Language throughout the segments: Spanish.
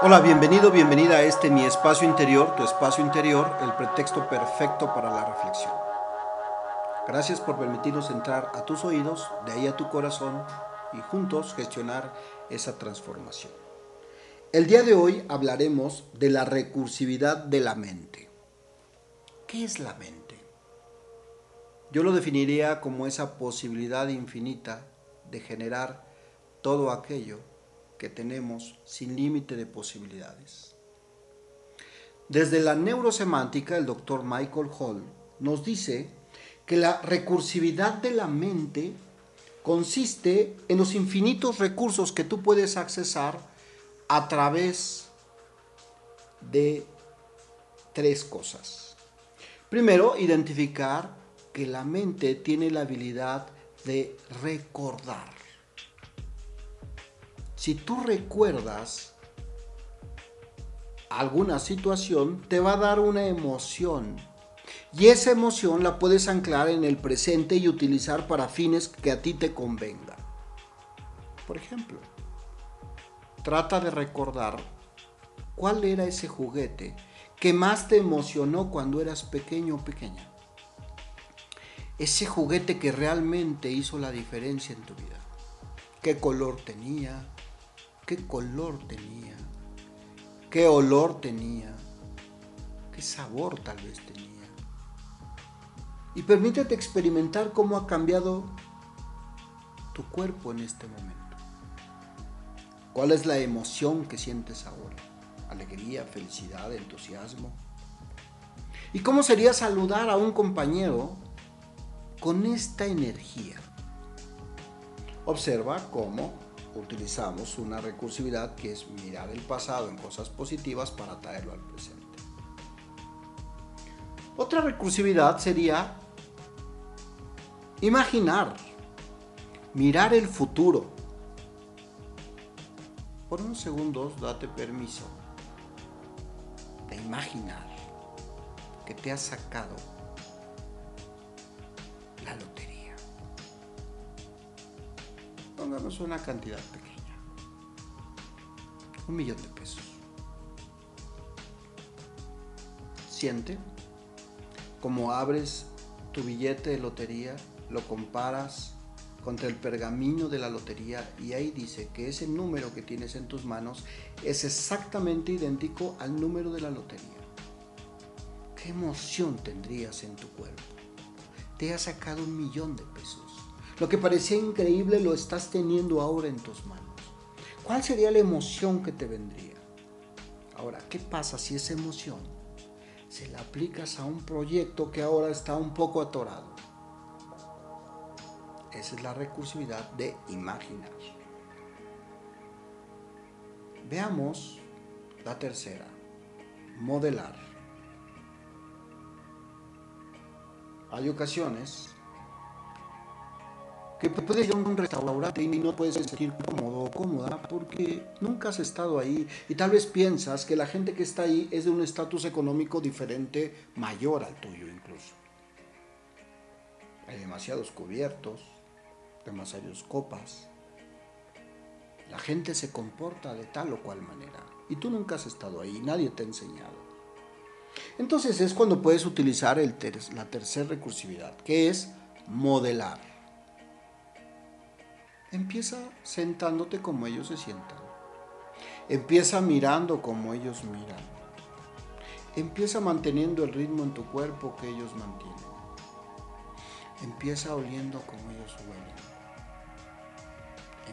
Hola, bienvenido, bienvenida a este mi espacio interior, tu espacio interior, el pretexto perfecto para la reflexión. Gracias por permitirnos entrar a tus oídos, de ahí a tu corazón y juntos gestionar esa transformación. El día de hoy hablaremos de la recursividad de la mente. ¿Qué es la mente? Yo lo definiría como esa posibilidad infinita de generar todo aquello que tenemos sin límite de posibilidades. Desde la neurosemántica, el doctor Michael Hall nos dice que la recursividad de la mente consiste en los infinitos recursos que tú puedes accesar a través de tres cosas. Primero, identificar que la mente tiene la habilidad de recordar. Si tú recuerdas alguna situación, te va a dar una emoción. Y esa emoción la puedes anclar en el presente y utilizar para fines que a ti te convengan. Por ejemplo, trata de recordar cuál era ese juguete que más te emocionó cuando eras pequeño o pequeña. Ese juguete que realmente hizo la diferencia en tu vida. ¿Qué color tenía? Qué color tenía, qué olor tenía, qué sabor tal vez tenía. Y permítete experimentar cómo ha cambiado tu cuerpo en este momento. ¿Cuál es la emoción que sientes ahora? Alegría, felicidad, entusiasmo. ¿Y cómo sería saludar a un compañero con esta energía? Observa cómo utilizamos una recursividad que es mirar el pasado en cosas positivas para traerlo al presente. Otra recursividad sería imaginar, mirar el futuro. Por unos segundos date permiso de imaginar que te has sacado la lotería. Pongamos una cantidad pequeña. Un millón de pesos. Siente como abres tu billete de lotería, lo comparas contra el pergamino de la lotería y ahí dice que ese número que tienes en tus manos es exactamente idéntico al número de la lotería. ¿Qué emoción tendrías en tu cuerpo? Te ha sacado un millón de pesos. Lo que parecía increíble lo estás teniendo ahora en tus manos. ¿Cuál sería la emoción que te vendría? Ahora, ¿qué pasa si esa emoción se la aplicas a un proyecto que ahora está un poco atorado? Esa es la recursividad de imaginar. Veamos la tercera, modelar. Hay ocasiones que puedes ir a un restaurante y no puedes sentir cómodo o cómoda porque nunca has estado ahí y tal vez piensas que la gente que está ahí es de un estatus económico diferente, mayor al tuyo incluso. Hay demasiados cubiertos, demasiadas copas. La gente se comporta de tal o cual manera y tú nunca has estado ahí, nadie te ha enseñado. Entonces es cuando puedes utilizar la tercera recursividad, que es modelar. Empieza sentándote como ellos se sientan. Empieza mirando como ellos miran. Empieza manteniendo el ritmo en tu cuerpo que ellos mantienen. Empieza oliendo como ellos huelen.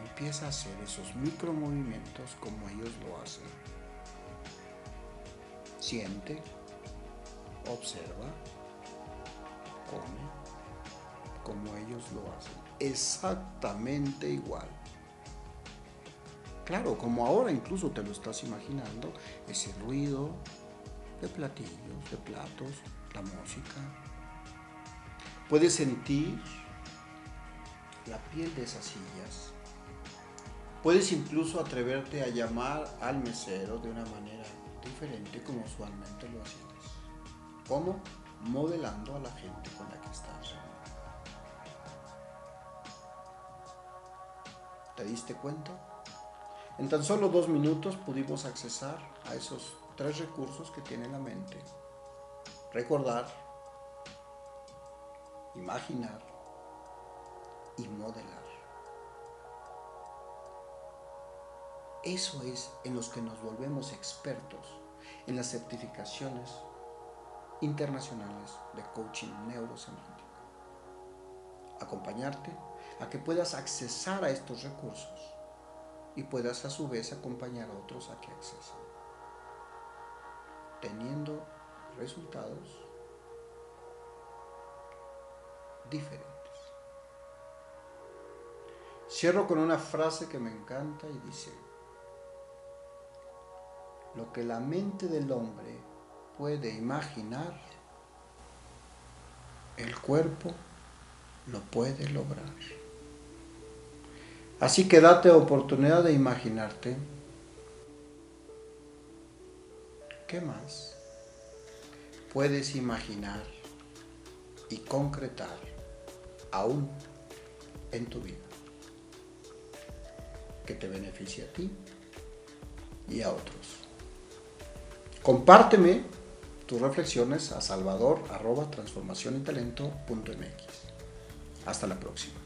Empieza a hacer esos micro movimientos como ellos lo hacen. Siente, observa, come como ellos lo hacen exactamente igual. Claro, como ahora incluso te lo estás imaginando, ese ruido de platillos, de platos, la música. Puedes sentir la piel de esas sillas. Puedes incluso atreverte a llamar al mesero de una manera diferente como usualmente lo hacías. ¿Cómo? Modelando a la gente con la que estás. ¿Te diste cuenta? En tan solo dos minutos pudimos accesar a esos tres recursos que tiene la mente. Recordar, imaginar y modelar. Eso es en los que nos volvemos expertos en las certificaciones internacionales de coaching neurosemántico. Acompañarte a que puedas accesar a estos recursos y puedas a su vez acompañar a otros a que accesen, teniendo resultados diferentes. Cierro con una frase que me encanta y dice, lo que la mente del hombre puede imaginar, el cuerpo lo puede lograr. Así que date oportunidad de imaginarte. ¿Qué más puedes imaginar y concretar aún en tu vida que te beneficie a ti y a otros? Compárteme tus reflexiones a salvador Hasta la próxima.